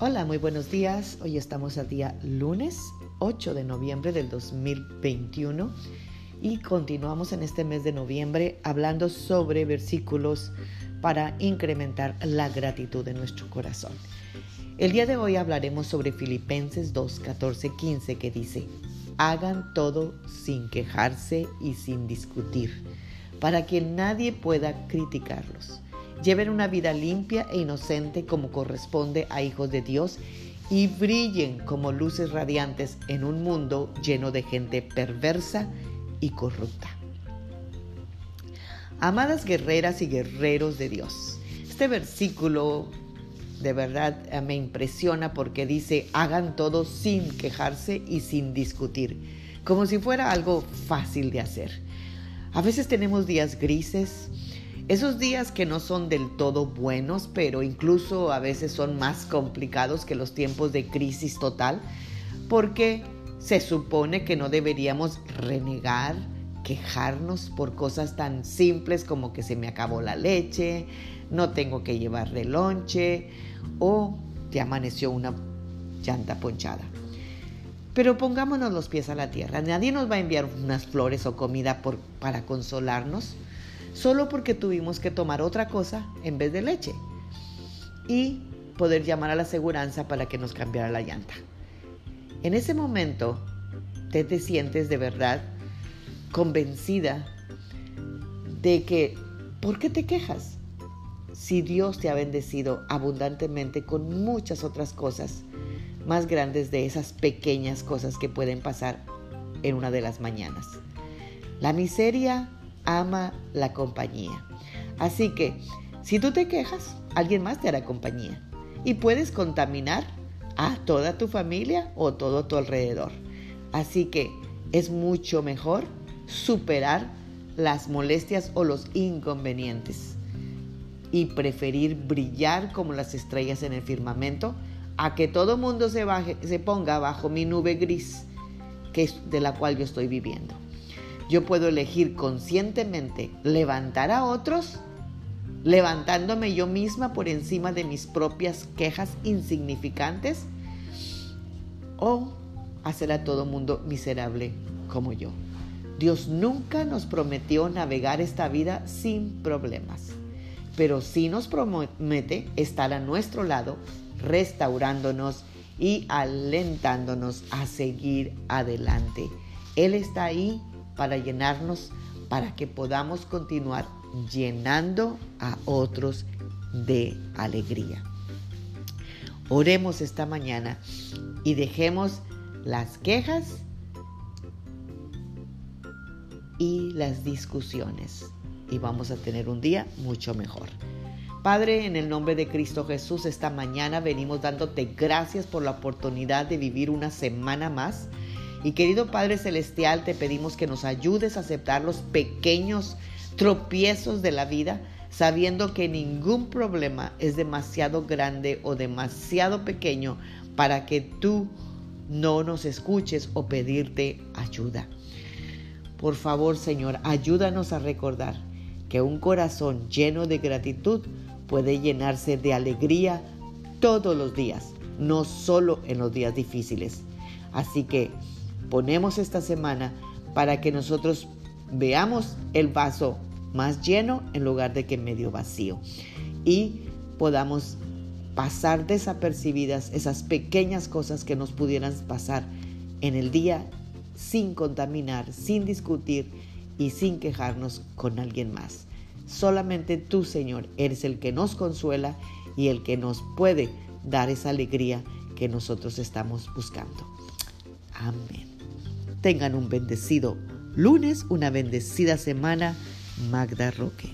Hola, muy buenos días. Hoy estamos al día lunes 8 de noviembre del 2021 y continuamos en este mes de noviembre hablando sobre versículos para incrementar la gratitud de nuestro corazón. El día de hoy hablaremos sobre Filipenses 2, 14, 15 que dice, hagan todo sin quejarse y sin discutir, para que nadie pueda criticarlos Lleven una vida limpia e inocente como corresponde a hijos de Dios y brillen como luces radiantes en un mundo lleno de gente perversa y corrupta. Amadas guerreras y guerreros de Dios, este versículo de verdad eh, me impresiona porque dice, hagan todo sin quejarse y sin discutir, como si fuera algo fácil de hacer. A veces tenemos días grises, esos días que no son del todo buenos, pero incluso a veces son más complicados que los tiempos de crisis total, porque se supone que no deberíamos renegar, quejarnos por cosas tan simples como que se me acabó la leche, no tengo que llevar de lonche o te amaneció una llanta ponchada. Pero pongámonos los pies a la tierra. Nadie nos va a enviar unas flores o comida por, para consolarnos solo porque tuvimos que tomar otra cosa en vez de leche y poder llamar a la aseguranza para que nos cambiara la llanta. En ese momento, te, te sientes de verdad convencida de que, ¿por qué te quejas? Si Dios te ha bendecido abundantemente con muchas otras cosas más grandes de esas pequeñas cosas que pueden pasar en una de las mañanas. La miseria ama la compañía. Así que, si tú te quejas, alguien más te hará compañía. Y puedes contaminar a toda tu familia o todo tu alrededor. Así que es mucho mejor superar las molestias o los inconvenientes y preferir brillar como las estrellas en el firmamento a que todo mundo se, baje, se ponga bajo mi nube gris que es de la cual yo estoy viviendo. Yo puedo elegir conscientemente levantar a otros, levantándome yo misma por encima de mis propias quejas insignificantes, o hacer a todo mundo miserable como yo. Dios nunca nos prometió navegar esta vida sin problemas, pero sí nos promete estar a nuestro lado, restaurándonos y alentándonos a seguir adelante. Él está ahí para llenarnos, para que podamos continuar llenando a otros de alegría. Oremos esta mañana y dejemos las quejas y las discusiones y vamos a tener un día mucho mejor. Padre, en el nombre de Cristo Jesús, esta mañana venimos dándote gracias por la oportunidad de vivir una semana más y querido Padre Celestial, te pedimos que nos ayudes a aceptar los pequeños tropiezos de la vida, sabiendo que ningún problema es demasiado grande o demasiado pequeño para que tú no nos escuches o pedirte ayuda. Por favor, Señor, ayúdanos a recordar que un corazón lleno de gratitud puede llenarse de alegría todos los días, no solo en los días difíciles. Así que ponemos esta semana para que nosotros veamos el vaso más lleno en lugar de que medio vacío y podamos pasar desapercibidas esas pequeñas cosas que nos pudieran pasar en el día sin contaminar, sin discutir y sin quejarnos con alguien más. Solamente tú, Señor, eres el que nos consuela y el que nos puede dar esa alegría que nosotros estamos buscando. Amén. Tengan un bendecido lunes, una bendecida semana. Magda Roque.